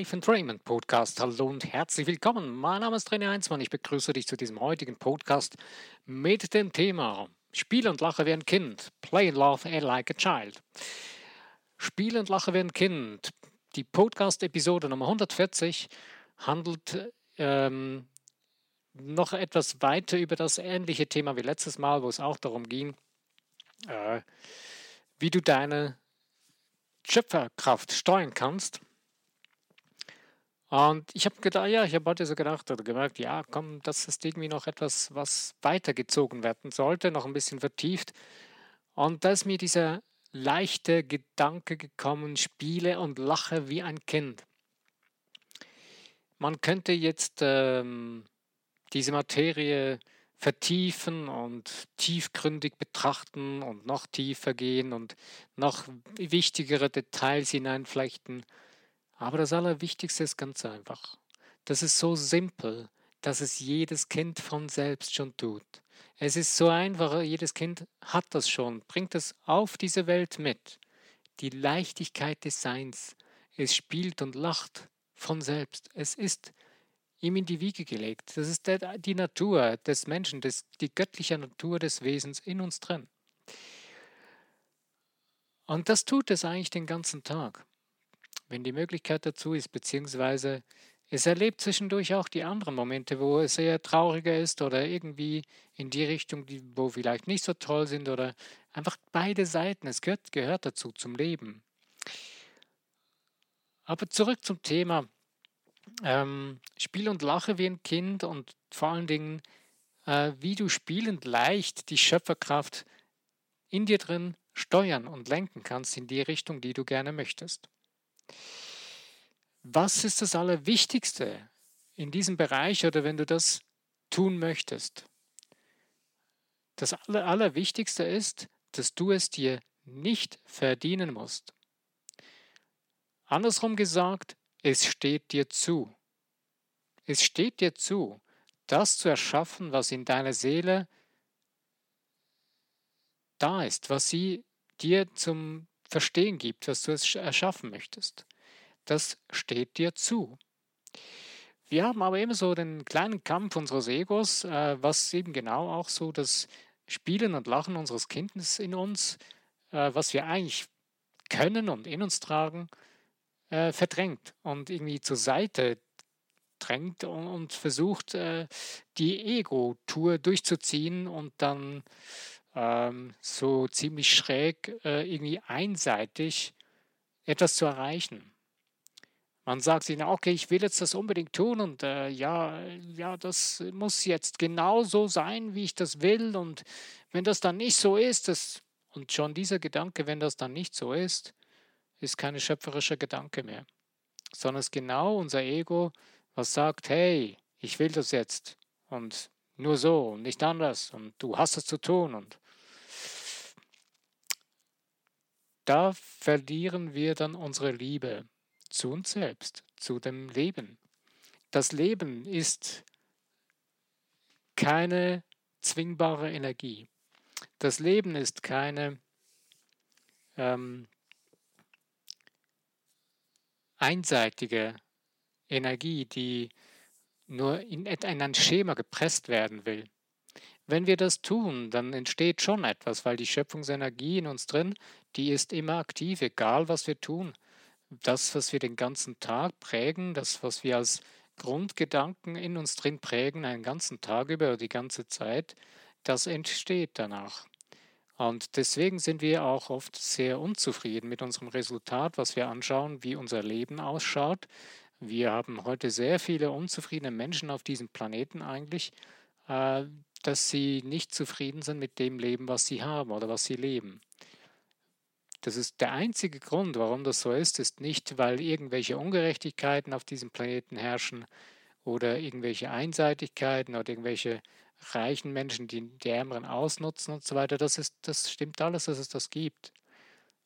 Life Entrainment Podcast. Hallo und herzlich willkommen. Mein Name ist René Heinzmann. Ich begrüße dich zu diesem heutigen Podcast mit dem Thema Spiel und Lache wie ein Kind. Play and laugh like a child. Spiel und Lache wie ein Kind. Die Podcast-Episode Nummer 140 handelt ähm, noch etwas weiter über das ähnliche Thema wie letztes Mal, wo es auch darum ging, äh, wie du deine Schöpferkraft steuern kannst. Und ich habe gedacht, ja, ich habe heute so gedacht oder gemerkt, ja, komm, das ist irgendwie noch etwas, was weitergezogen werden sollte, noch ein bisschen vertieft. Und da ist mir dieser leichte Gedanke gekommen, spiele und lache wie ein Kind. Man könnte jetzt ähm, diese Materie vertiefen und tiefgründig betrachten und noch tiefer gehen und noch wichtigere Details hineinflechten. Aber das Allerwichtigste ist ganz einfach. Das ist so simpel, dass es jedes Kind von selbst schon tut. Es ist so einfach, jedes Kind hat das schon, bringt es auf diese Welt mit. Die Leichtigkeit des Seins. Es spielt und lacht von selbst. Es ist ihm in die Wiege gelegt. Das ist die Natur des Menschen, des, die göttliche Natur des Wesens in uns drin. Und das tut es eigentlich den ganzen Tag, wenn die Möglichkeit dazu ist, beziehungsweise es erlebt zwischendurch auch die anderen Momente, wo es eher trauriger ist oder irgendwie in die Richtung, die, wo vielleicht nicht so toll sind oder einfach beide Seiten. Es gehört, gehört dazu zum Leben. Aber zurück zum Thema ähm, Spiel und Lache wie ein Kind und vor allen Dingen, äh, wie du spielend leicht die Schöpferkraft in dir drin steuern und lenken kannst in die Richtung, die du gerne möchtest. Was ist das Allerwichtigste in diesem Bereich oder wenn du das tun möchtest? Das Aller, Allerwichtigste ist, dass du es dir nicht verdienen musst. Andersrum gesagt, es steht dir zu. Es steht dir zu, das zu erschaffen, was in deiner Seele da ist, was sie dir zum Verstehen gibt, was du es erschaffen möchtest. Das steht dir zu. Wir haben aber immer so den kleinen Kampf unseres Egos, äh, was eben genau auch so das Spielen und Lachen unseres Kindes in uns, äh, was wir eigentlich können und in uns tragen, äh, verdrängt und irgendwie zur Seite drängt und, und versucht, äh, die Ego-Tour durchzuziehen und dann ähm, so ziemlich schräg äh, irgendwie einseitig etwas zu erreichen. Man sagt sich, okay, ich will jetzt das unbedingt tun und äh, ja, ja, das muss jetzt genau so sein, wie ich das will. Und wenn das dann nicht so ist, das, und schon dieser Gedanke, wenn das dann nicht so ist, ist kein schöpferischer Gedanke mehr, sondern es ist genau unser Ego, was sagt, hey, ich will das jetzt und nur so und nicht anders und du hast es zu tun und da verlieren wir dann unsere Liebe zu uns selbst, zu dem Leben. Das Leben ist keine zwingbare Energie. Das Leben ist keine ähm, einseitige Energie, die nur in ein Schema gepresst werden will. Wenn wir das tun, dann entsteht schon etwas, weil die Schöpfungsenergie in uns drin, die ist immer aktiv, egal was wir tun. Das, was wir den ganzen Tag prägen, das, was wir als Grundgedanken in uns drin prägen, einen ganzen Tag über, die ganze Zeit, das entsteht danach. Und deswegen sind wir auch oft sehr unzufrieden mit unserem Resultat, was wir anschauen, wie unser Leben ausschaut. Wir haben heute sehr viele unzufriedene Menschen auf diesem Planeten eigentlich, äh, dass sie nicht zufrieden sind mit dem Leben, was sie haben oder was sie leben. Das ist der einzige Grund, warum das so ist, ist nicht, weil irgendwelche Ungerechtigkeiten auf diesem Planeten herrschen oder irgendwelche Einseitigkeiten oder irgendwelche reichen Menschen, die die Ärmeren ausnutzen und so weiter. Das, ist, das stimmt alles, dass es das gibt.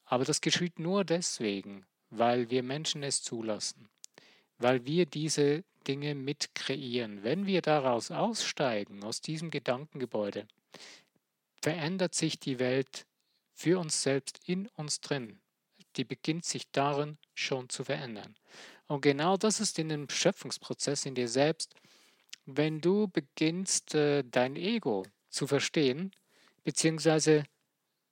Aber das geschieht nur deswegen, weil wir Menschen es zulassen, weil wir diese Dinge mit kreieren. Wenn wir daraus aussteigen, aus diesem Gedankengebäude, verändert sich die Welt für uns selbst in uns drin. Die beginnt sich darin schon zu verändern. Und genau das ist in dem Schöpfungsprozess in dir selbst, wenn du beginnst, äh, dein Ego zu verstehen, beziehungsweise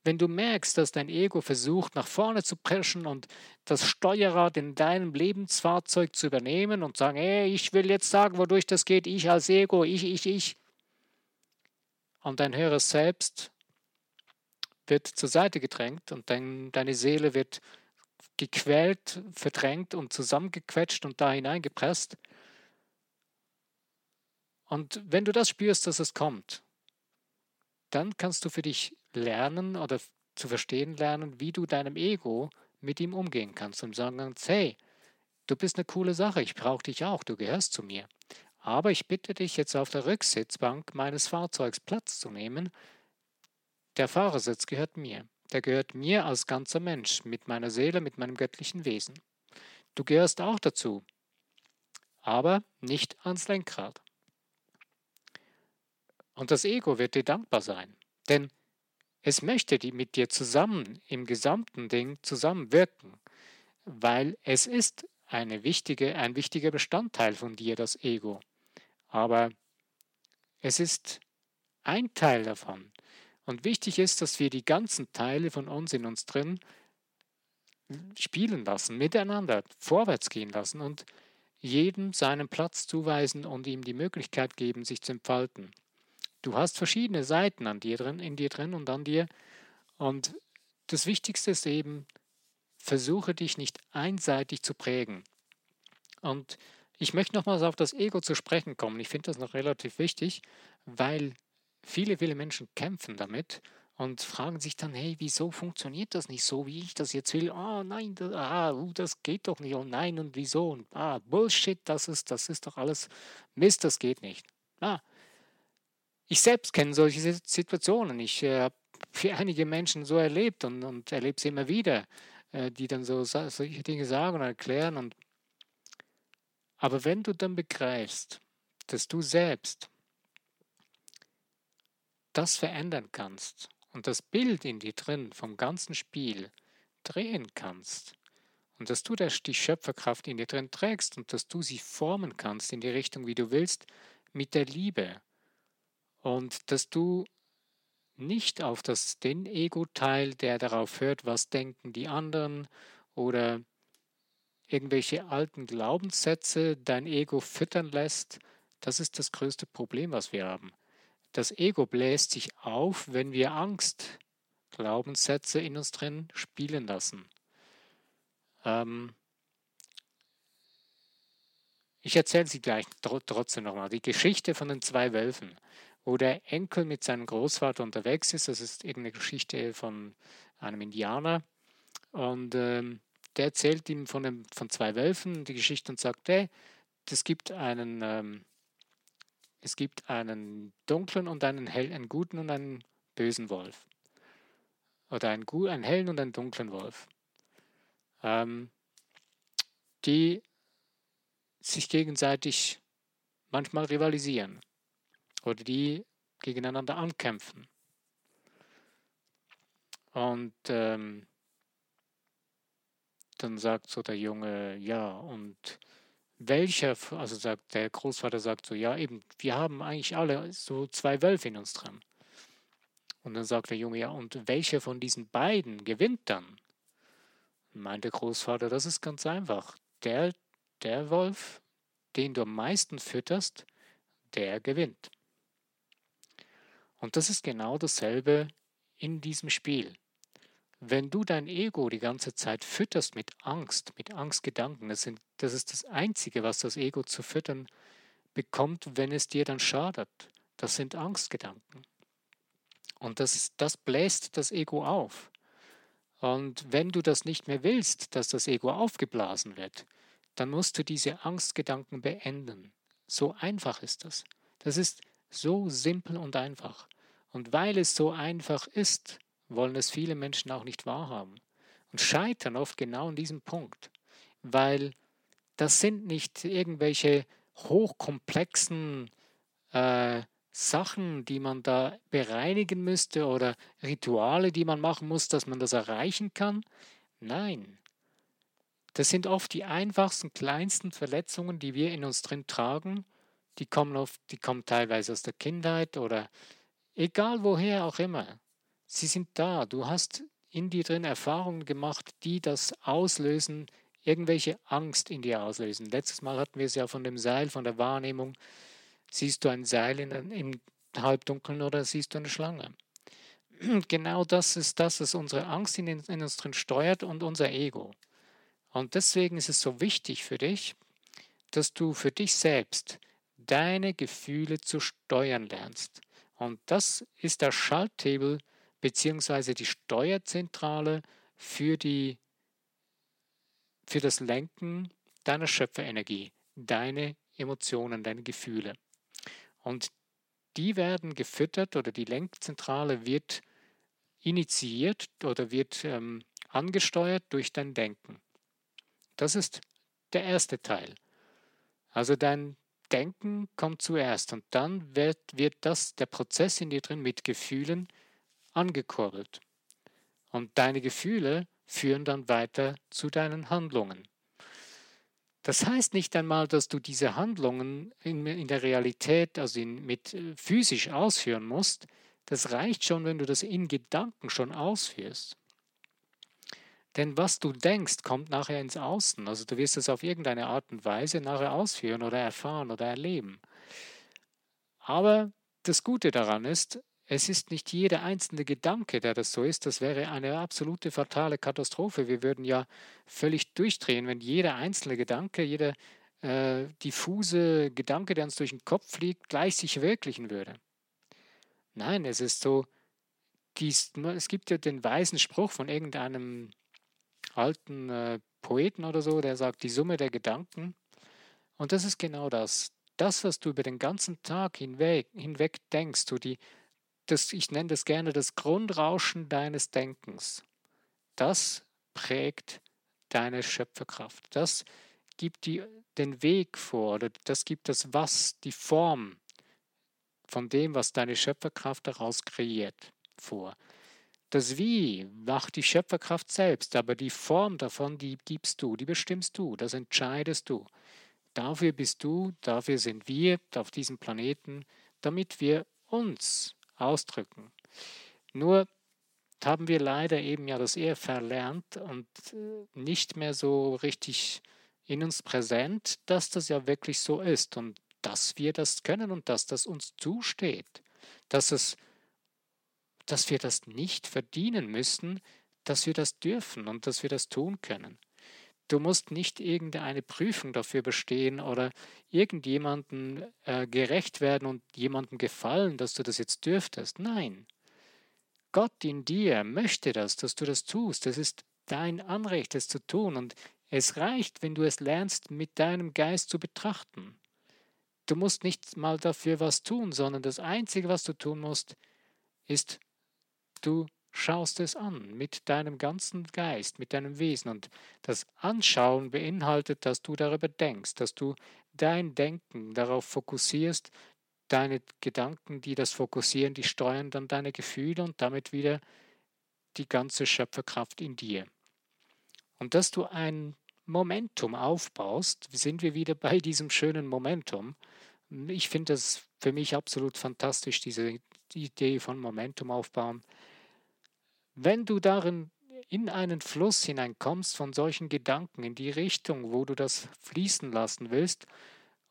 wenn du merkst, dass dein Ego versucht, nach vorne zu preschen und das Steuerrad in deinem Lebensfahrzeug zu übernehmen und sagen, hey, ich will jetzt sagen, wodurch das geht, ich als Ego, ich, ich, ich. Und dein höheres Selbst wird zur Seite gedrängt und dein, deine Seele wird gequält, verdrängt und zusammengequetscht und da hineingepresst. Und wenn du das spürst, dass es kommt, dann kannst du für dich lernen oder zu verstehen lernen, wie du deinem Ego mit ihm umgehen kannst und sagen kannst, hey, du bist eine coole Sache, ich brauche dich auch, du gehörst zu mir. Aber ich bitte dich jetzt auf der Rücksitzbank meines Fahrzeugs Platz zu nehmen. Der Fahrersitz gehört mir. Der gehört mir als ganzer Mensch, mit meiner Seele, mit meinem göttlichen Wesen. Du gehörst auch dazu, aber nicht ans Lenkrad. Und das Ego wird dir dankbar sein, denn es möchte die mit dir zusammen im gesamten Ding zusammenwirken, weil es ist eine wichtige, ein wichtiger Bestandteil von dir, das Ego. Aber es ist ein Teil davon. Und wichtig ist, dass wir die ganzen Teile von uns in uns drin spielen lassen, miteinander vorwärts gehen lassen und jedem seinen Platz zuweisen und ihm die Möglichkeit geben, sich zu entfalten. Du hast verschiedene Seiten an dir drin, in dir drin und an dir. Und das Wichtigste ist eben, versuche dich nicht einseitig zu prägen. Und ich möchte nochmals auf das Ego zu sprechen kommen. Ich finde das noch relativ wichtig, weil viele, viele Menschen kämpfen damit und fragen sich dann, hey, wieso funktioniert das nicht so, wie ich das jetzt will? Oh, nein, das, ah, uh, das geht doch nicht. Oh nein, und wieso? Und ah, Bullshit, das ist, das ist doch alles Mist, das geht nicht. Ah, ich selbst kenne solche Situationen. Ich äh, habe für einige Menschen so erlebt und, und erlebe sie immer wieder, äh, die dann so solche Dinge sagen und erklären. Und aber wenn du dann begreifst, dass du selbst das verändern kannst und das Bild in dir drin vom ganzen Spiel drehen kannst und dass du die Schöpferkraft in dir drin trägst und dass du sie formen kannst in die Richtung, wie du willst, mit der Liebe, und dass du nicht auf das, den Ego-Teil, der darauf hört, was denken die anderen oder irgendwelche alten Glaubenssätze dein Ego füttern lässt, das ist das größte Problem, was wir haben. Das Ego bläst sich auf, wenn wir Angst, Glaubenssätze in uns drin spielen lassen. Ähm ich erzähle sie gleich trotzdem nochmal. Die Geschichte von den zwei Wölfen wo der Enkel mit seinem Großvater unterwegs ist. Das ist irgendeine Geschichte von einem Indianer. Und ähm, der erzählt ihm von, dem, von zwei Wölfen die Geschichte und sagt, hey, es gibt einen, ähm, es gibt einen dunklen und einen hell, einen guten und einen bösen Wolf. Oder einen, einen hellen und einen dunklen Wolf. Ähm, die sich gegenseitig manchmal rivalisieren oder die gegeneinander ankämpfen. Und ähm, dann sagt so der Junge, ja, und welcher, also sagt der Großvater sagt so, ja, eben, wir haben eigentlich alle so zwei Wölfe in uns dran. Und dann sagt der Junge, ja, und welcher von diesen beiden gewinnt dann? Meint der Großvater, das ist ganz einfach. Der, der Wolf, den du am meisten fütterst, der gewinnt. Und das ist genau dasselbe in diesem Spiel. Wenn du dein Ego die ganze Zeit fütterst mit Angst, mit Angstgedanken, das, sind, das ist das Einzige, was das Ego zu füttern bekommt, wenn es dir dann schadet. Das sind Angstgedanken. Und das, das bläst das Ego auf. Und wenn du das nicht mehr willst, dass das Ego aufgeblasen wird, dann musst du diese Angstgedanken beenden. So einfach ist das. Das ist so simpel und einfach. Und weil es so einfach ist, wollen es viele Menschen auch nicht wahrhaben und scheitern oft genau an diesem Punkt, weil das sind nicht irgendwelche hochkomplexen äh, Sachen, die man da bereinigen müsste oder Rituale, die man machen muss, dass man das erreichen kann. Nein, Das sind oft die einfachsten, kleinsten Verletzungen, die wir in uns drin tragen. Die kommen, oft, die kommen teilweise aus der Kindheit oder egal woher auch immer. Sie sind da. Du hast in dir drin Erfahrungen gemacht, die das auslösen, irgendwelche Angst in dir auslösen. Letztes Mal hatten wir es ja von dem Seil, von der Wahrnehmung. Siehst du ein Seil in, im Halbdunkeln oder siehst du eine Schlange? Genau das ist das, was unsere Angst in, in uns drin steuert und unser Ego. Und deswegen ist es so wichtig für dich, dass du für dich selbst deine Gefühle zu steuern lernst. Und das ist der Schalthebel bzw. die Steuerzentrale für, die, für das Lenken deiner Schöpferenergie, deine Emotionen, deine Gefühle. Und die werden gefüttert oder die Lenkzentrale wird initiiert oder wird ähm, angesteuert durch dein Denken. Das ist der erste Teil. Also dein Denken kommt zuerst und dann wird, wird das, der Prozess in dir drin mit Gefühlen angekurbelt. Und deine Gefühle führen dann weiter zu deinen Handlungen. Das heißt nicht einmal, dass du diese Handlungen in, in der Realität, also in, mit äh, physisch ausführen musst. Das reicht schon, wenn du das in Gedanken schon ausführst. Denn was du denkst, kommt nachher ins Außen. Also du wirst es auf irgendeine Art und Weise nachher ausführen oder erfahren oder erleben. Aber das Gute daran ist, es ist nicht jeder einzelne Gedanke, der das so ist. Das wäre eine absolute fatale Katastrophe. Wir würden ja völlig durchdrehen, wenn jeder einzelne Gedanke, jeder äh, diffuse Gedanke, der uns durch den Kopf fliegt, gleich sich verwirklichen würde. Nein, es ist so, es gibt ja den weisen Spruch von irgendeinem alten äh, Poeten oder so, der sagt, die Summe der Gedanken. Und das ist genau das. Das, was du über den ganzen Tag hinweg, hinweg denkst, du die, das, ich nenne das gerne das Grundrauschen deines Denkens, das prägt deine Schöpferkraft. Das gibt die, den Weg vor, oder das gibt das Was, die Form von dem, was deine Schöpferkraft daraus kreiert, vor. Das Wie macht die Schöpferkraft selbst, aber die Form davon, die gibst du, die bestimmst du, das entscheidest du. Dafür bist du, dafür sind wir auf diesem Planeten, damit wir uns ausdrücken. Nur haben wir leider eben ja das eher verlernt und äh, nicht mehr so richtig in uns präsent, dass das ja wirklich so ist und dass wir das können und dass das uns zusteht, dass es dass wir das nicht verdienen müssen, dass wir das dürfen und dass wir das tun können. Du musst nicht irgendeine Prüfung dafür bestehen oder irgendjemandem äh, gerecht werden und jemandem gefallen, dass du das jetzt dürftest. Nein. Gott in dir möchte das, dass du das tust. Das ist dein Anrecht, es zu tun. Und es reicht, wenn du es lernst, mit deinem Geist zu betrachten. Du musst nicht mal dafür was tun, sondern das Einzige, was du tun musst, ist Du schaust es an mit deinem ganzen Geist, mit deinem Wesen. Und das Anschauen beinhaltet, dass du darüber denkst, dass du dein Denken darauf fokussierst, deine Gedanken, die das fokussieren, die steuern dann deine Gefühle und damit wieder die ganze Schöpferkraft in dir. Und dass du ein Momentum aufbaust, sind wir wieder bei diesem schönen Momentum. Ich finde das für mich absolut fantastisch, diese Idee von Momentum aufbauen. Wenn du darin in einen Fluss hineinkommst von solchen Gedanken, in die Richtung, wo du das fließen lassen willst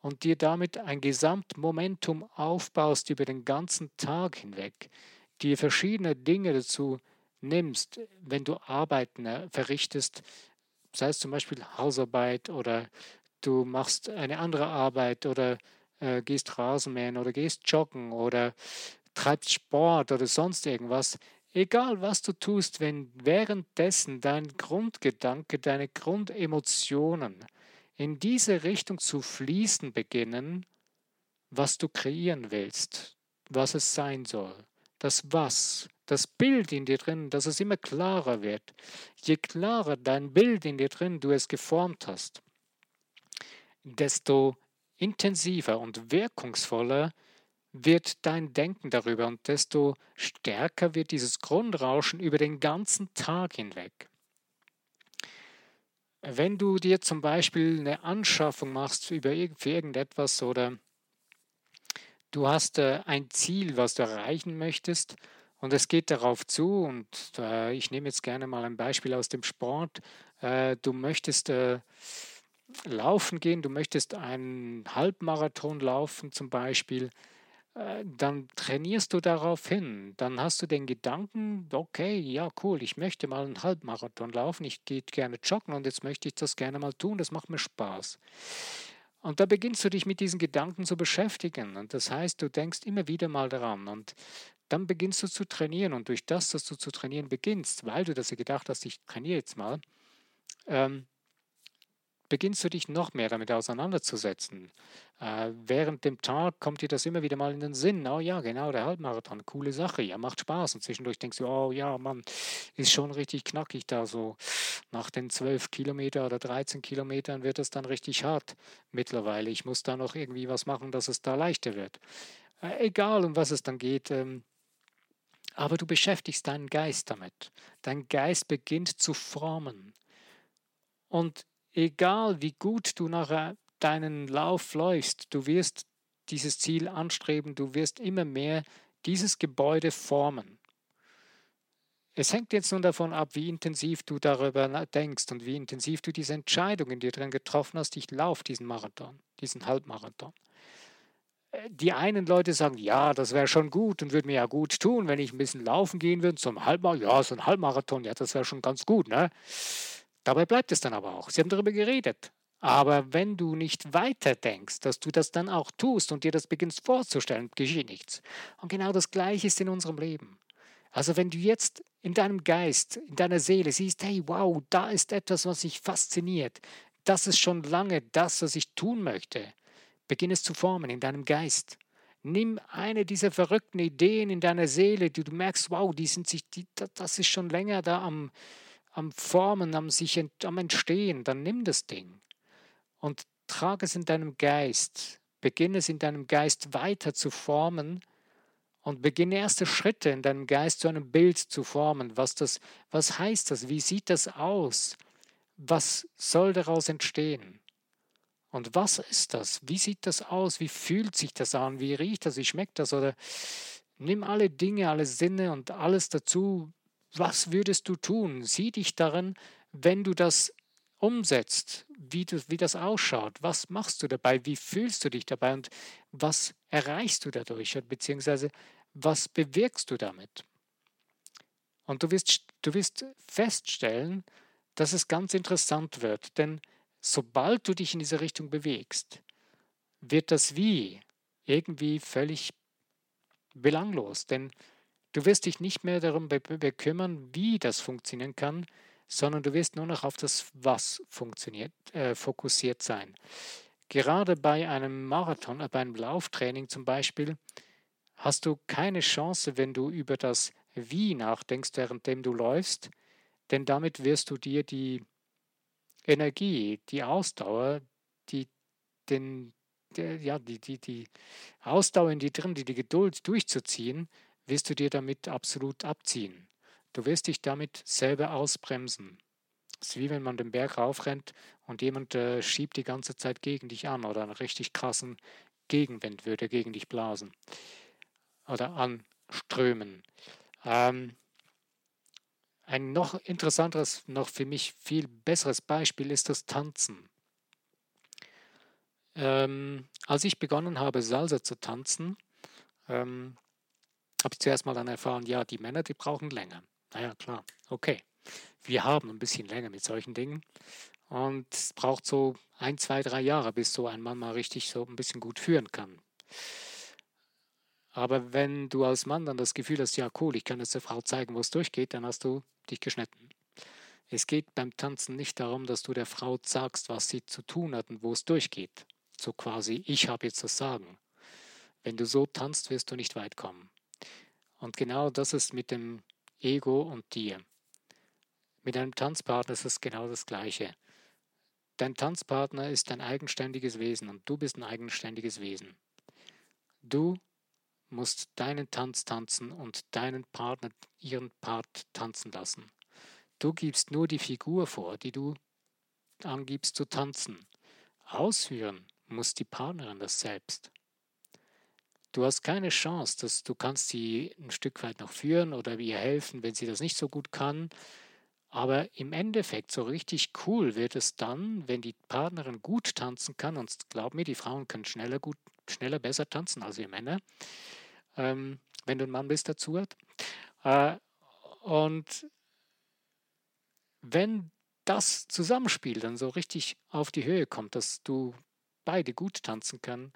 und dir damit ein Gesamtmomentum aufbaust über den ganzen Tag hinweg, dir verschiedene Dinge dazu nimmst, wenn du Arbeiten verrichtest, sei es zum Beispiel Hausarbeit oder du machst eine andere Arbeit oder äh, gehst Rasenmähen oder gehst joggen oder treibst Sport oder sonst irgendwas, Egal was du tust, wenn währenddessen dein Grundgedanke, deine Grundemotionen in diese Richtung zu fließen beginnen, was du kreieren willst, was es sein soll, das Was, das Bild in dir drin, dass es immer klarer wird. Je klarer dein Bild in dir drin du es geformt hast, desto intensiver und wirkungsvoller wird dein Denken darüber und desto stärker wird dieses Grundrauschen über den ganzen Tag hinweg. Wenn du dir zum Beispiel eine Anschaffung machst für, irgendetwas oder du hast äh, ein Ziel, was du erreichen möchtest und es geht darauf zu und äh, ich nehme jetzt gerne mal ein Beispiel aus dem Sport. Äh, du möchtest laufen gehen, du möchtest einen Halbmarathon laufen zum Beispiel dann trainierst du darauf hin. Dann hast du den Gedanken, okay, ja, cool, ich möchte mal einen Halbmarathon laufen, ich gehe gerne joggen und jetzt möchte ich das gerne mal tun, das macht mir Spaß. Und da beginnst du dich mit diesen Gedanken zu beschäftigen. Und das heißt, du denkst immer wieder mal daran. Und dann beginnst du zu trainieren. Und durch das, dass du zu trainieren beginnst, weil du das gedacht hast, ich trainiere jetzt mal, ähm, beginnst du dich noch mehr damit auseinanderzusetzen. Äh, während dem Tag kommt dir das immer wieder mal in den Sinn. Oh ja, genau, der Halbmarathon, coole Sache, ja, macht Spaß. Und zwischendurch denkst du, oh ja, Mann, ist schon richtig knackig da so. Nach den 12 Kilometern oder 13 Kilometern wird es dann richtig hart mittlerweile. Ich muss da noch irgendwie was machen, dass es da leichter wird. Äh, egal, um was es dann geht. Ähm, aber du beschäftigst deinen Geist damit. Dein Geist beginnt zu formen. Und egal wie gut du nachher deinen Lauf läufst, du wirst dieses Ziel anstreben, du wirst immer mehr dieses Gebäude formen. Es hängt jetzt nun davon ab, wie intensiv du darüber denkst und wie intensiv du diese Entscheidung in dir drin getroffen hast, ich laufe diesen Marathon, diesen Halbmarathon. Äh, die einen Leute sagen, ja, das wäre schon gut und würde mir ja gut tun, wenn ich ein bisschen laufen gehen würde zum Halbmarathon. Ja, so ein Halbmarathon, ja, das wäre schon ganz gut, ne? Dabei bleibt es dann aber auch. Sie haben darüber geredet. Aber wenn du nicht weiter denkst, dass du das dann auch tust und dir das beginnst vorzustellen, geschieht nichts. Und genau das Gleiche ist in unserem Leben. Also wenn du jetzt in deinem Geist, in deiner Seele siehst, hey, wow, da ist etwas, was mich fasziniert, das ist schon lange das, was ich tun möchte, beginn es zu formen in deinem Geist. Nimm eine dieser verrückten Ideen in deiner Seele, die du merkst, wow, die sind sich, die, das ist schon länger da am, am Formen, am sich am Entstehen, dann nimm das Ding und trage es in deinem Geist. Beginne es in deinem Geist weiter zu formen und beginne erste Schritte in deinem Geist zu einem Bild zu formen. Was, das, was heißt das? Wie sieht das aus? Was soll daraus entstehen? Und was ist das? Wie sieht das aus? Wie fühlt sich das an? Wie riecht das? Wie schmeckt das? Oder nimm alle Dinge, alle Sinne und alles dazu, was würdest du tun? Sieh dich darin, wenn du das umsetzt, wie, du, wie das ausschaut. Was machst du dabei? Wie fühlst du dich dabei? Und was erreichst du dadurch? Beziehungsweise was bewirkst du damit? Und du wirst, du wirst feststellen, dass es ganz interessant wird. Denn sobald du dich in diese Richtung bewegst, wird das Wie irgendwie völlig belanglos. Denn Du wirst dich nicht mehr darum bekümmern, wie das funktionieren kann, sondern du wirst nur noch auf das Was funktioniert, äh, fokussiert sein. Gerade bei einem Marathon, äh, bei einem Lauftraining zum Beispiel, hast du keine Chance, wenn du über das Wie nachdenkst, währenddem du läufst, denn damit wirst du dir die Energie, die Ausdauer, die, den, der, ja, die, die, die Ausdauer in dir drin, die, die Geduld durchzuziehen, wirst du dir damit absolut abziehen. Du wirst dich damit selber ausbremsen. Es ist wie wenn man den Berg raufrennt und jemand äh, schiebt die ganze Zeit gegen dich an oder einen richtig krassen Gegenwind würde gegen dich blasen oder anströmen. Ähm, ein noch interessanteres, noch für mich viel besseres Beispiel ist das Tanzen. Ähm, als ich begonnen habe, Salsa zu tanzen, ähm, habe ich zuerst mal dann erfahren, ja, die Männer, die brauchen länger. Naja, klar, okay. Wir haben ein bisschen länger mit solchen Dingen. Und es braucht so ein, zwei, drei Jahre, bis so ein Mann mal richtig so ein bisschen gut führen kann. Aber wenn du als Mann dann das Gefühl hast, ja cool, ich kann jetzt der Frau zeigen, wo es durchgeht, dann hast du dich geschnitten. Es geht beim Tanzen nicht darum, dass du der Frau sagst, was sie zu tun hat und wo es durchgeht. So quasi, ich habe jetzt das Sagen. Wenn du so tanzt, wirst du nicht weit kommen. Und genau das ist mit dem Ego und dir. Mit einem Tanzpartner ist es genau das Gleiche. Dein Tanzpartner ist ein eigenständiges Wesen und du bist ein eigenständiges Wesen. Du musst deinen Tanz tanzen und deinen Partner ihren Part tanzen lassen. Du gibst nur die Figur vor, die du angibst zu tanzen. Ausführen muss die Partnerin das selbst. Du hast keine Chance, dass du kannst sie ein Stück weit noch führen oder ihr helfen, wenn sie das nicht so gut kann. Aber im Endeffekt so richtig cool wird es dann, wenn die Partnerin gut tanzen kann. Und glaub mir, die Frauen können schneller gut, schneller besser tanzen als wir Männer. Ähm, wenn du ein Mann bist, dazu hat. Äh, und wenn das Zusammenspiel dann so richtig auf die Höhe kommt, dass du beide gut tanzen können,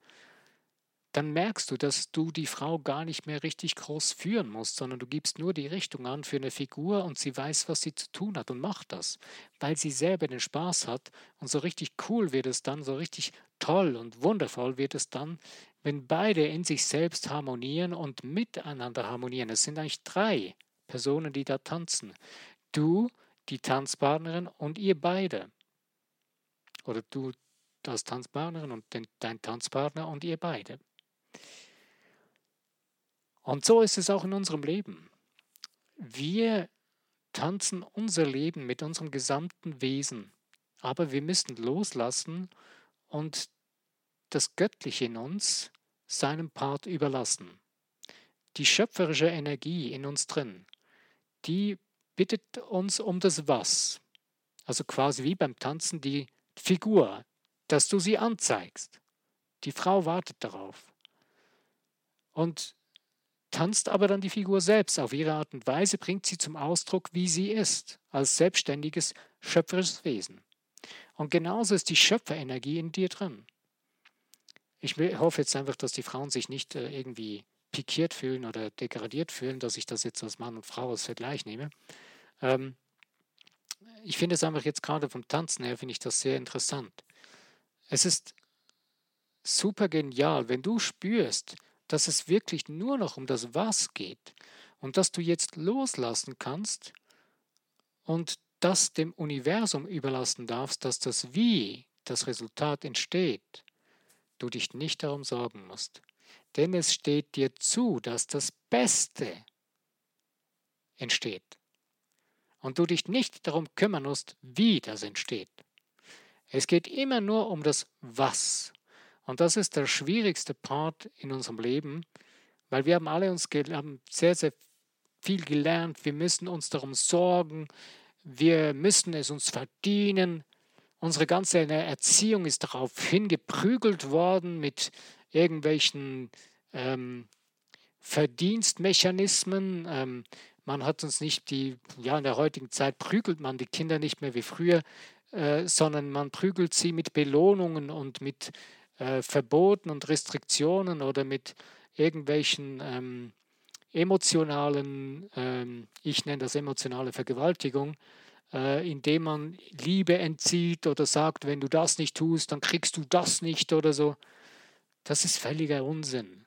dann merkst du, dass du die Frau gar nicht mehr richtig groß führen musst, sondern du gibst nur die Richtung an für eine Figur und sie weiß, was sie zu tun hat und macht das, weil sie selber den Spaß hat und so richtig cool wird es dann, so richtig toll und wundervoll wird es dann, wenn beide in sich selbst harmonieren und miteinander harmonieren. Es sind eigentlich drei Personen, die da tanzen. Du, die Tanzpartnerin und ihr beide. Oder du als Tanzpartnerin und dein Tanzpartner und ihr beide. Und so ist es auch in unserem Leben. Wir tanzen unser Leben mit unserem gesamten Wesen, aber wir müssen loslassen und das Göttliche in uns seinem Part überlassen. Die schöpferische Energie in uns drin, die bittet uns um das Was. Also quasi wie beim Tanzen die Figur, dass du sie anzeigst. Die Frau wartet darauf. Und tanzt aber dann die Figur selbst. Auf ihre Art und Weise bringt sie zum Ausdruck, wie sie ist, als selbstständiges, schöpferisches Wesen. Und genauso ist die Schöpferenergie in dir drin. Ich hoffe jetzt einfach, dass die Frauen sich nicht äh, irgendwie pikiert fühlen oder degradiert fühlen, dass ich das jetzt als Mann und Frau als Vergleich nehme. Ähm, ich finde es einfach jetzt gerade vom Tanzen her, finde ich das sehr interessant. Es ist super genial, wenn du spürst, dass es wirklich nur noch um das Was geht und dass du jetzt loslassen kannst und das dem Universum überlassen darfst, dass das Wie, das Resultat entsteht, du dich nicht darum sorgen musst. Denn es steht dir zu, dass das Beste entsteht. Und du dich nicht darum kümmern musst, wie das entsteht. Es geht immer nur um das Was. Und das ist der schwierigste Part in unserem Leben, weil wir haben alle uns haben sehr, sehr viel gelernt. Wir müssen uns darum sorgen. Wir müssen es uns verdienen. Unsere ganze Erziehung ist darauf hingeprügelt worden mit irgendwelchen ähm, Verdienstmechanismen. Ähm, man hat uns nicht die, ja, in der heutigen Zeit prügelt man die Kinder nicht mehr wie früher, äh, sondern man prügelt sie mit Belohnungen und mit äh, Verboten und Restriktionen oder mit irgendwelchen ähm, emotionalen, ähm, ich nenne das emotionale Vergewaltigung, äh, indem man Liebe entzieht oder sagt, wenn du das nicht tust, dann kriegst du das nicht oder so. Das ist völliger Unsinn.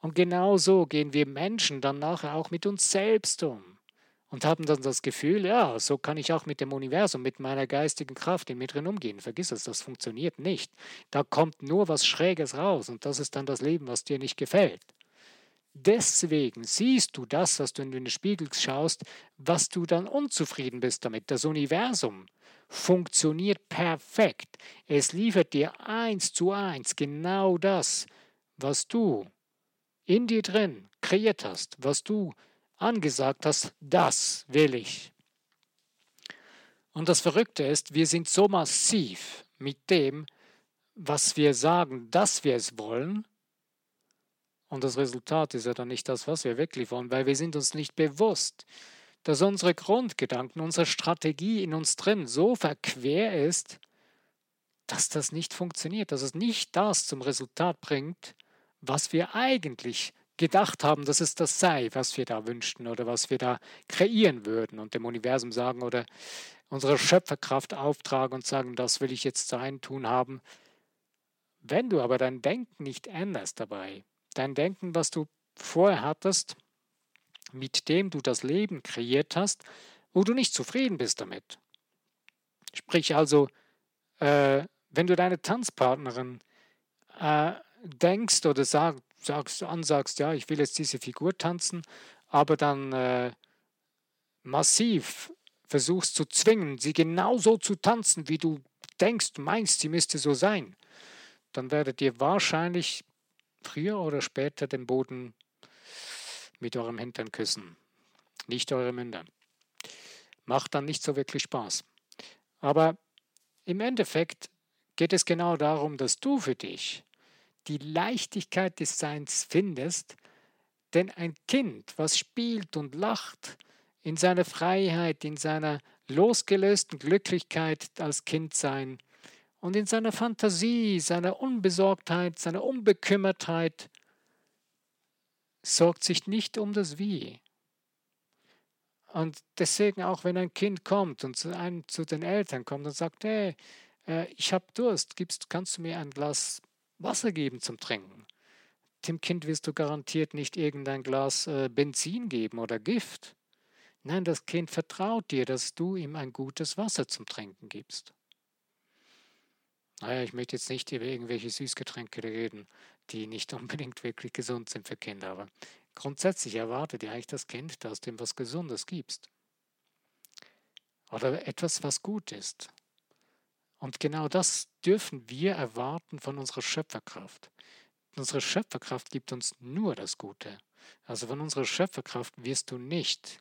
Und genau so gehen wir Menschen dann nachher auch mit uns selbst um und haben dann das Gefühl, ja, so kann ich auch mit dem Universum, mit meiner geistigen Kraft in mir drin umgehen. Vergiss es, das funktioniert nicht. Da kommt nur was Schräges raus und das ist dann das Leben, was dir nicht gefällt. Deswegen siehst du das, was du in den Spiegel schaust, was du dann unzufrieden bist damit. Das Universum funktioniert perfekt. Es liefert dir eins zu eins genau das, was du in dir drin kreiert hast, was du angesagt hast, das will ich. Und das Verrückte ist, wir sind so massiv mit dem, was wir sagen, dass wir es wollen. Und das Resultat ist ja dann nicht das, was wir wirklich wollen, weil wir sind uns nicht bewusst, dass unsere Grundgedanken, unsere Strategie in uns drin so verquer ist, dass das nicht funktioniert, dass es nicht das zum Resultat bringt, was wir eigentlich gedacht haben, dass es das sei, was wir da wünschten oder was wir da kreieren würden und dem Universum sagen oder unserer Schöpferkraft auftragen und sagen, das will ich jetzt sein, tun haben. Wenn du aber dein Denken nicht änderst dabei, dein Denken, was du vorher hattest, mit dem du das Leben kreiert hast, wo du nicht zufrieden bist damit. Sprich also, äh, wenn du deine Tanzpartnerin äh, denkst oder sagst, sagst, ansagst, ja, ich will jetzt diese Figur tanzen, aber dann äh, massiv versuchst zu zwingen, sie genauso zu tanzen, wie du denkst, meinst, sie müsste so sein, dann werdet ihr wahrscheinlich früher oder später den Boden mit eurem Hintern küssen, nicht eure Münder. Macht dann nicht so wirklich Spaß. Aber im Endeffekt geht es genau darum, dass du für dich die Leichtigkeit des Seins findest, denn ein Kind, was spielt und lacht in seiner Freiheit, in seiner losgelösten Glücklichkeit als Kind sein und in seiner Fantasie, seiner Unbesorgtheit, seiner Unbekümmertheit, sorgt sich nicht um das Wie. Und deswegen auch, wenn ein Kind kommt und zu, einem, zu den Eltern kommt und sagt, hey, äh, ich habe Durst, gibst, kannst du mir ein Glas Wasser geben zum Trinken? Dem Kind wirst du garantiert nicht irgendein Glas äh, Benzin geben oder Gift. Nein, das Kind vertraut dir, dass du ihm ein gutes Wasser zum Trinken gibst. Naja, ich möchte jetzt nicht über irgendwelche Süßgetränke reden, die nicht unbedingt wirklich gesund sind für Kinder, aber grundsätzlich erwartet ja eigentlich das Kind, dass du ihm was Gesundes gibst. Oder etwas, was gut ist. Und genau das dürfen wir erwarten von unserer Schöpferkraft. Unsere Schöpferkraft gibt uns nur das Gute. Also von unserer Schöpferkraft wirst du nicht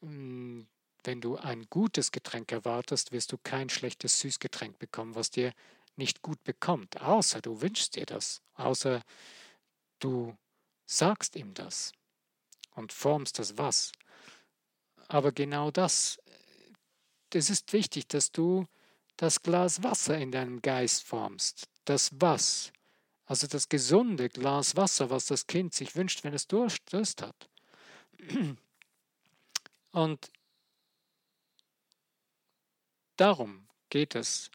hm, wenn du ein gutes Getränk erwartest, wirst du kein schlechtes Süßgetränk bekommen, was dir nicht gut bekommt, außer du wünschst dir das, außer du sagst ihm das und formst das was. Aber genau das, es ist wichtig, dass du das Glas Wasser in deinem Geist formst, das was, also das gesunde Glas Wasser, was das Kind sich wünscht, wenn es Durst hat. Und darum geht es.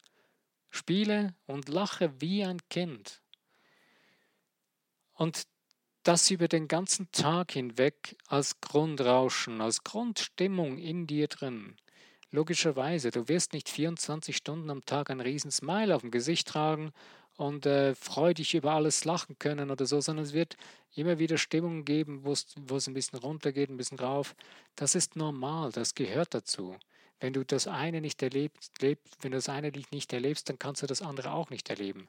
Spiele und lache wie ein Kind. Und das über den ganzen Tag hinweg als Grundrauschen, als Grundstimmung in dir drin. Logischerweise, du wirst nicht 24 Stunden am Tag ein riesen Smile auf dem Gesicht tragen und äh, freudig über alles lachen können oder so, sondern es wird immer wieder Stimmungen geben, wo es ein bisschen runtergeht, ein bisschen rauf. Das ist normal, das gehört dazu. Wenn du das eine nicht erlebst, lebst, wenn du das eine nicht erlebst, dann kannst du das andere auch nicht erleben.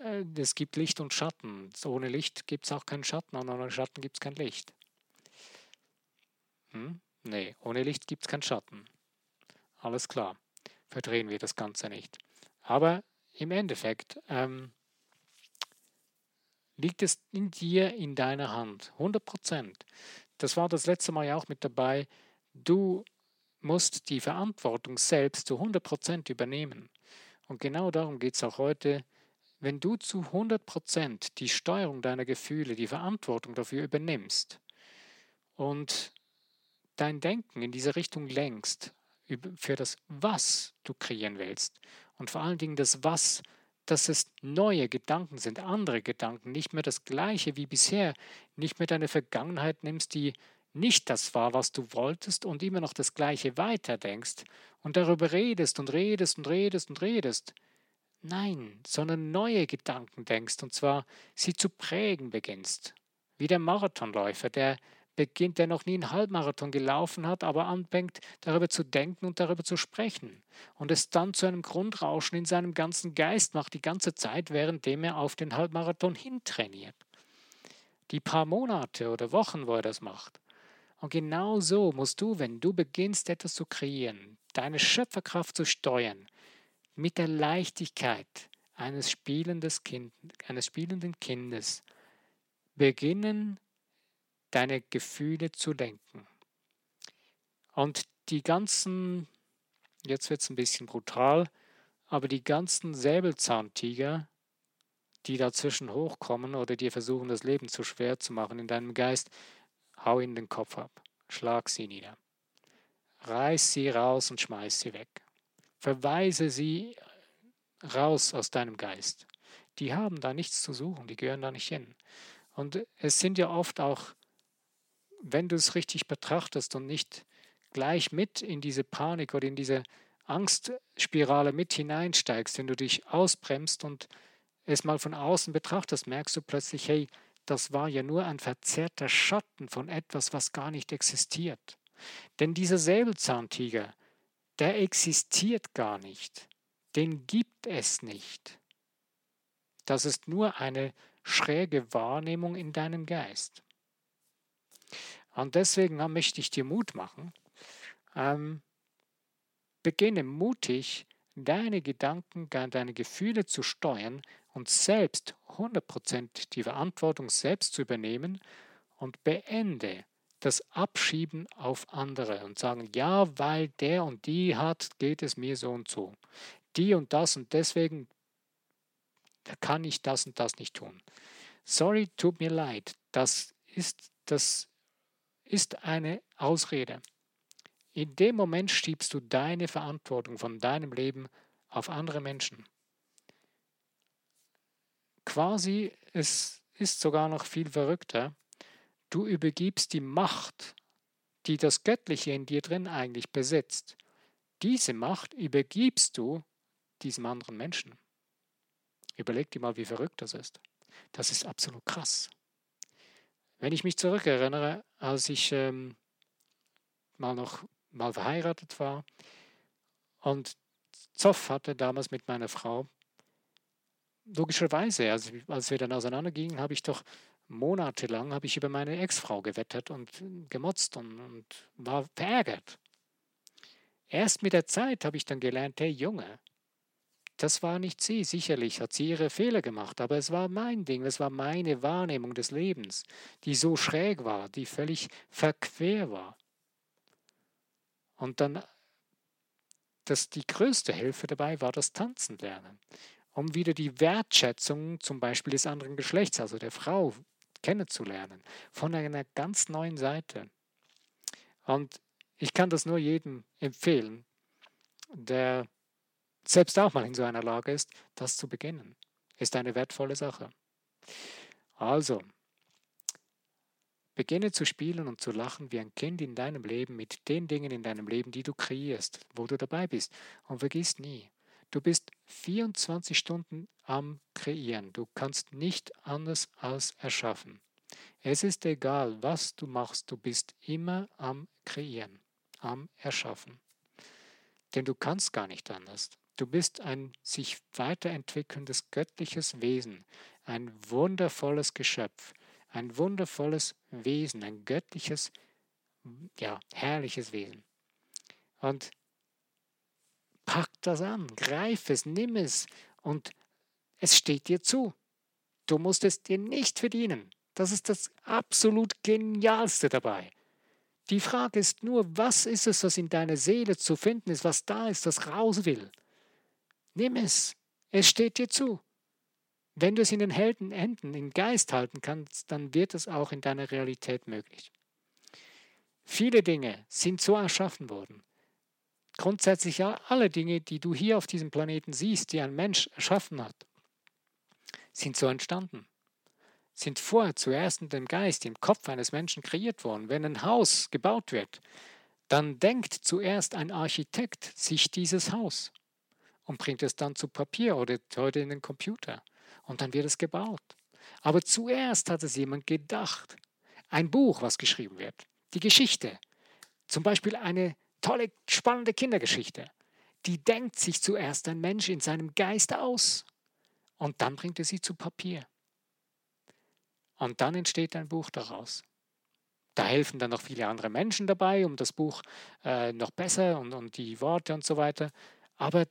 Äh, es gibt Licht und Schatten. Ohne Licht gibt es auch keinen Schatten und ohne Schatten gibt es kein Licht. Hm? Nee, ohne Licht gibt es keinen Schatten. Alles klar. Verdrehen wir das Ganze nicht. Aber im Endeffekt ähm, liegt es in dir, in deiner Hand. 100 Prozent. Das war das letzte Mal ja auch mit dabei. Du musst die Verantwortung selbst zu 100 Prozent übernehmen. Und genau darum geht es auch heute. Wenn du zu 100 Prozent die Steuerung deiner Gefühle, die Verantwortung dafür übernimmst und dein Denken in diese Richtung lenkst, für das Was du kreieren willst, und vor allen Dingen das Was, dass es neue Gedanken sind, andere Gedanken, nicht mehr das gleiche wie bisher, nicht mehr deine Vergangenheit nimmst, die nicht das war, was du wolltest und immer noch das gleiche weiterdenkst und darüber redest und redest und redest und redest. Nein, sondern neue Gedanken denkst und zwar sie zu prägen beginnst. Wie der Marathonläufer, der beginnt, der noch nie einen Halbmarathon gelaufen hat, aber anfängt darüber zu denken und darüber zu sprechen und es dann zu einem Grundrauschen in seinem ganzen Geist macht, die ganze Zeit, währenddem er auf den Halbmarathon hintrainiert. Die paar Monate oder Wochen, wo er das macht. Und genau so musst du, wenn du beginnst, etwas zu kreieren, deine Schöpferkraft zu steuern, mit der Leichtigkeit eines, kind, eines spielenden Kindes, beginnen deine Gefühle zu lenken. Und die ganzen, jetzt wird es ein bisschen brutal, aber die ganzen Säbelzahntiger, die dazwischen hochkommen oder dir versuchen, das Leben zu schwer zu machen in deinem Geist, hau ihnen den Kopf ab, schlag sie nieder. Reiß sie raus und schmeiß sie weg. Verweise sie raus aus deinem Geist. Die haben da nichts zu suchen, die gehören da nicht hin. Und es sind ja oft auch wenn du es richtig betrachtest und nicht gleich mit in diese Panik oder in diese Angstspirale mit hineinsteigst, wenn du dich ausbremst und es mal von außen betrachtest, merkst du plötzlich, hey, das war ja nur ein verzerrter Schatten von etwas, was gar nicht existiert. Denn dieser Säbelzahntiger, der existiert gar nicht. Den gibt es nicht. Das ist nur eine schräge Wahrnehmung in deinem Geist. Und deswegen möchte ich dir Mut machen. Ähm, beginne mutig, deine Gedanken, deine Gefühle zu steuern und selbst 100% die Verantwortung selbst zu übernehmen und beende das Abschieben auf andere und sagen, ja, weil der und die hat, geht es mir so und so. Die und das und deswegen kann ich das und das nicht tun. Sorry, tut mir leid. Das ist, das ist eine Ausrede. In dem Moment schiebst du deine Verantwortung von deinem Leben auf andere Menschen. Quasi, es ist sogar noch viel verrückter. Du übergibst die Macht, die das Göttliche in dir drin eigentlich besitzt. Diese Macht übergibst du diesem anderen Menschen. Überleg dir mal, wie verrückt das ist. Das ist absolut krass. Wenn ich mich zurückerinnere, als ich ähm, mal noch mal verheiratet war und Zoff hatte damals mit meiner Frau, logischerweise, also als wir dann auseinandergingen, habe ich doch monatelang habe ich über meine Ex-Frau gewettet und gemotzt und, und war verärgert. Erst mit der Zeit habe ich dann gelernt, hey Junge, das war nicht sie. Sicherlich hat sie ihre Fehler gemacht, aber es war mein Ding, es war meine Wahrnehmung des Lebens, die so schräg war, die völlig verquer war. Und dann, dass die größte Hilfe dabei war das Tanzen lernen, um wieder die Wertschätzung zum Beispiel des anderen Geschlechts, also der Frau, kennenzulernen, von einer ganz neuen Seite. Und ich kann das nur jedem empfehlen, der selbst auch mal in so einer Lage ist, das zu beginnen. Ist eine wertvolle Sache. Also, beginne zu spielen und zu lachen wie ein Kind in deinem Leben mit den Dingen in deinem Leben, die du kreierst, wo du dabei bist. Und vergiss nie, du bist 24 Stunden am Kreieren. Du kannst nicht anders als erschaffen. Es ist egal, was du machst, du bist immer am Kreieren, am Erschaffen. Denn du kannst gar nicht anders. Du bist ein sich weiterentwickelndes göttliches Wesen, ein wundervolles Geschöpf, ein wundervolles Wesen, ein göttliches, ja, herrliches Wesen. Und pack das an, greif es, nimm es und es steht dir zu. Du musst es dir nicht verdienen. Das ist das absolut Genialste dabei. Die Frage ist nur, was ist es, was in deiner Seele zu finden ist, was da ist, das raus will. Nimm es. Es steht dir zu. Wenn du es in den Helden Händen, im Geist halten kannst, dann wird es auch in deiner Realität möglich. Viele Dinge sind so erschaffen worden. Grundsätzlich alle Dinge, die du hier auf diesem Planeten siehst, die ein Mensch erschaffen hat, sind so entstanden. Sind vorher zuerst in dem Geist, im Kopf eines Menschen kreiert worden. Wenn ein Haus gebaut wird, dann denkt zuerst ein Architekt sich dieses Haus und bringt es dann zu Papier oder heute in den Computer. Und dann wird es gebaut. Aber zuerst hat es jemand gedacht. Ein Buch, was geschrieben wird. Die Geschichte. Zum Beispiel eine tolle, spannende Kindergeschichte. Die denkt sich zuerst ein Mensch in seinem Geist aus. Und dann bringt er sie zu Papier. Und dann entsteht ein Buch daraus. Da helfen dann noch viele andere Menschen dabei, um das Buch äh, noch besser und, und die Worte und so weiter. Aber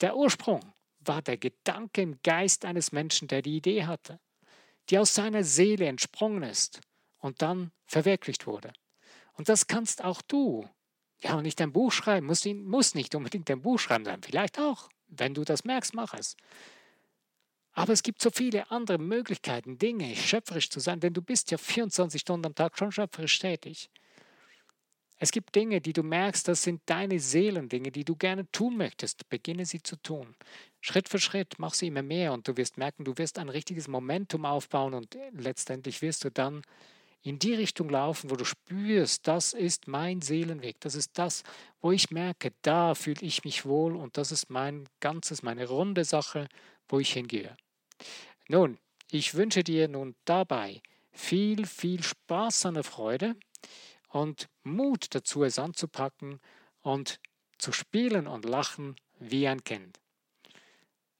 der Ursprung war der Gedanke im Geist eines Menschen, der die Idee hatte, die aus seiner Seele entsprungen ist und dann verwirklicht wurde. Und das kannst auch du. Ja, und nicht ein Buch schreiben, muss, muss nicht unbedingt ein Buch schreiben sein, vielleicht auch. Wenn du das merkst, mach es. Aber es gibt so viele andere Möglichkeiten, Dinge schöpferisch zu sein, denn du bist ja 24 Stunden am Tag schon schöpferisch tätig. Es gibt Dinge, die du merkst, das sind deine Seelendinge, die du gerne tun möchtest. Beginne sie zu tun. Schritt für Schritt mach sie immer mehr und du wirst merken, du wirst ein richtiges Momentum aufbauen und letztendlich wirst du dann in die Richtung laufen, wo du spürst, das ist mein Seelenweg, das ist das, wo ich merke, da fühle ich mich wohl und das ist mein ganzes, meine runde Sache, wo ich hingehe. Nun, ich wünsche dir nun dabei viel, viel Spaß an der Freude und Mut dazu, es anzupacken und zu spielen und lachen wie ein Kind.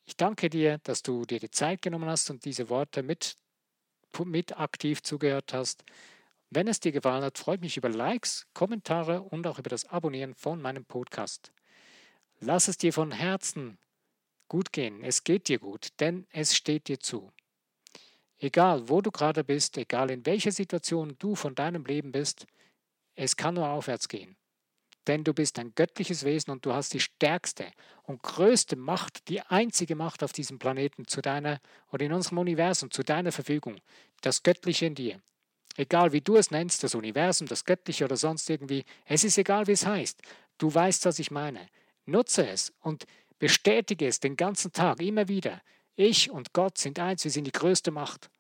Ich danke dir, dass du dir die Zeit genommen hast und diese Worte mit, mit aktiv zugehört hast. Wenn es dir gefallen hat, freue ich mich über Likes, Kommentare und auch über das Abonnieren von meinem Podcast. Lass es dir von Herzen gut gehen. Es geht dir gut, denn es steht dir zu. Egal, wo du gerade bist, egal in welcher Situation du von deinem Leben bist, es kann nur aufwärts gehen. Denn du bist ein göttliches Wesen und du hast die stärkste und größte Macht, die einzige Macht auf diesem Planeten zu deiner oder in unserem Universum zu deiner Verfügung, das Göttliche in dir. Egal wie du es nennst, das Universum, das Göttliche oder sonst irgendwie, es ist egal, wie es heißt. Du weißt, was ich meine. Nutze es und bestätige es den ganzen Tag immer wieder. Ich und Gott sind eins, wir sind die größte Macht.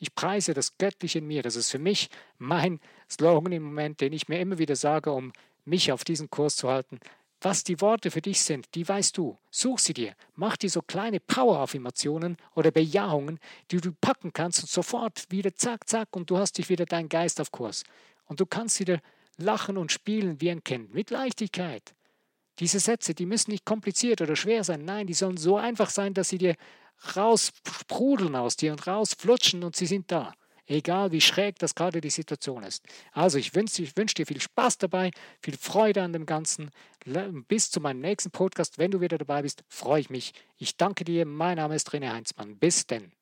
Ich preise das Göttliche in mir. Das ist für mich mein Slogan im Moment, den ich mir immer wieder sage, um mich auf diesen Kurs zu halten. Was die Worte für dich sind, die weißt du. Such sie dir. Mach dir so kleine Power-Affirmationen oder Bejahungen, die du packen kannst und sofort wieder zack, zack und du hast dich wieder deinen Geist auf Kurs. Und du kannst wieder lachen und spielen wie ein Kind mit Leichtigkeit. Diese Sätze, die müssen nicht kompliziert oder schwer sein. Nein, die sollen so einfach sein, dass sie dir raussprudeln aus dir und rausflutschen und sie sind da. Egal wie schräg das gerade die Situation ist. Also ich wünsche wünsch dir viel Spaß dabei, viel Freude an dem Ganzen. Bis zu meinem nächsten Podcast. Wenn du wieder dabei bist, freue ich mich. Ich danke dir. Mein Name ist René Heinzmann. Bis denn.